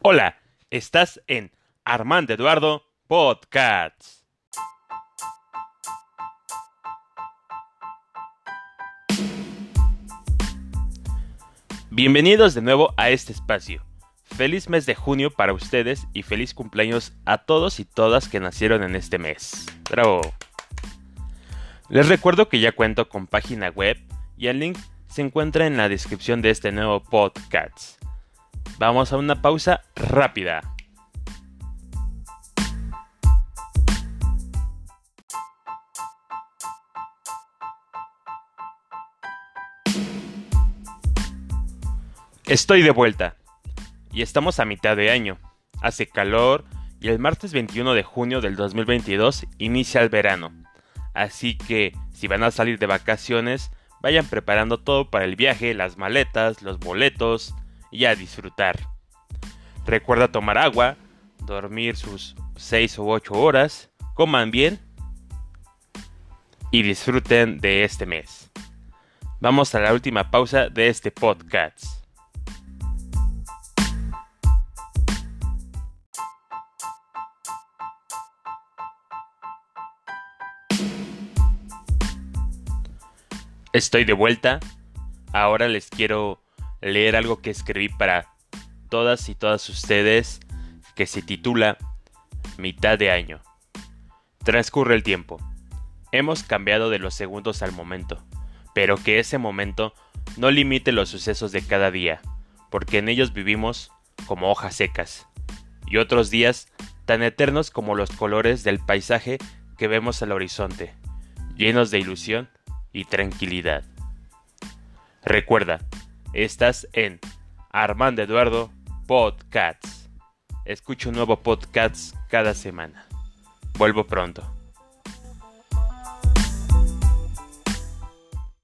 Hola, estás en Armando Eduardo Podcasts. Bienvenidos de nuevo a este espacio. Feliz mes de junio para ustedes y feliz cumpleaños a todos y todas que nacieron en este mes. Bravo. Les recuerdo que ya cuento con página web y el link se encuentra en la descripción de este nuevo podcast. Vamos a una pausa rápida. Estoy de vuelta. Y estamos a mitad de año. Hace calor y el martes 21 de junio del 2022 inicia el verano. Así que si van a salir de vacaciones, vayan preparando todo para el viaje, las maletas, los boletos y a disfrutar. Recuerda tomar agua, dormir sus 6 u 8 horas, coman bien y disfruten de este mes. Vamos a la última pausa de este podcast. Estoy de vuelta. Ahora les quiero leer algo que escribí para todas y todas ustedes que se titula Mitad de año. Transcurre el tiempo. Hemos cambiado de los segundos al momento, pero que ese momento no limite los sucesos de cada día, porque en ellos vivimos como hojas secas, y otros días tan eternos como los colores del paisaje que vemos al horizonte, llenos de ilusión y tranquilidad. Recuerda, estás en Armando Eduardo Podcasts. Escucho un nuevo podcast cada semana. Vuelvo pronto.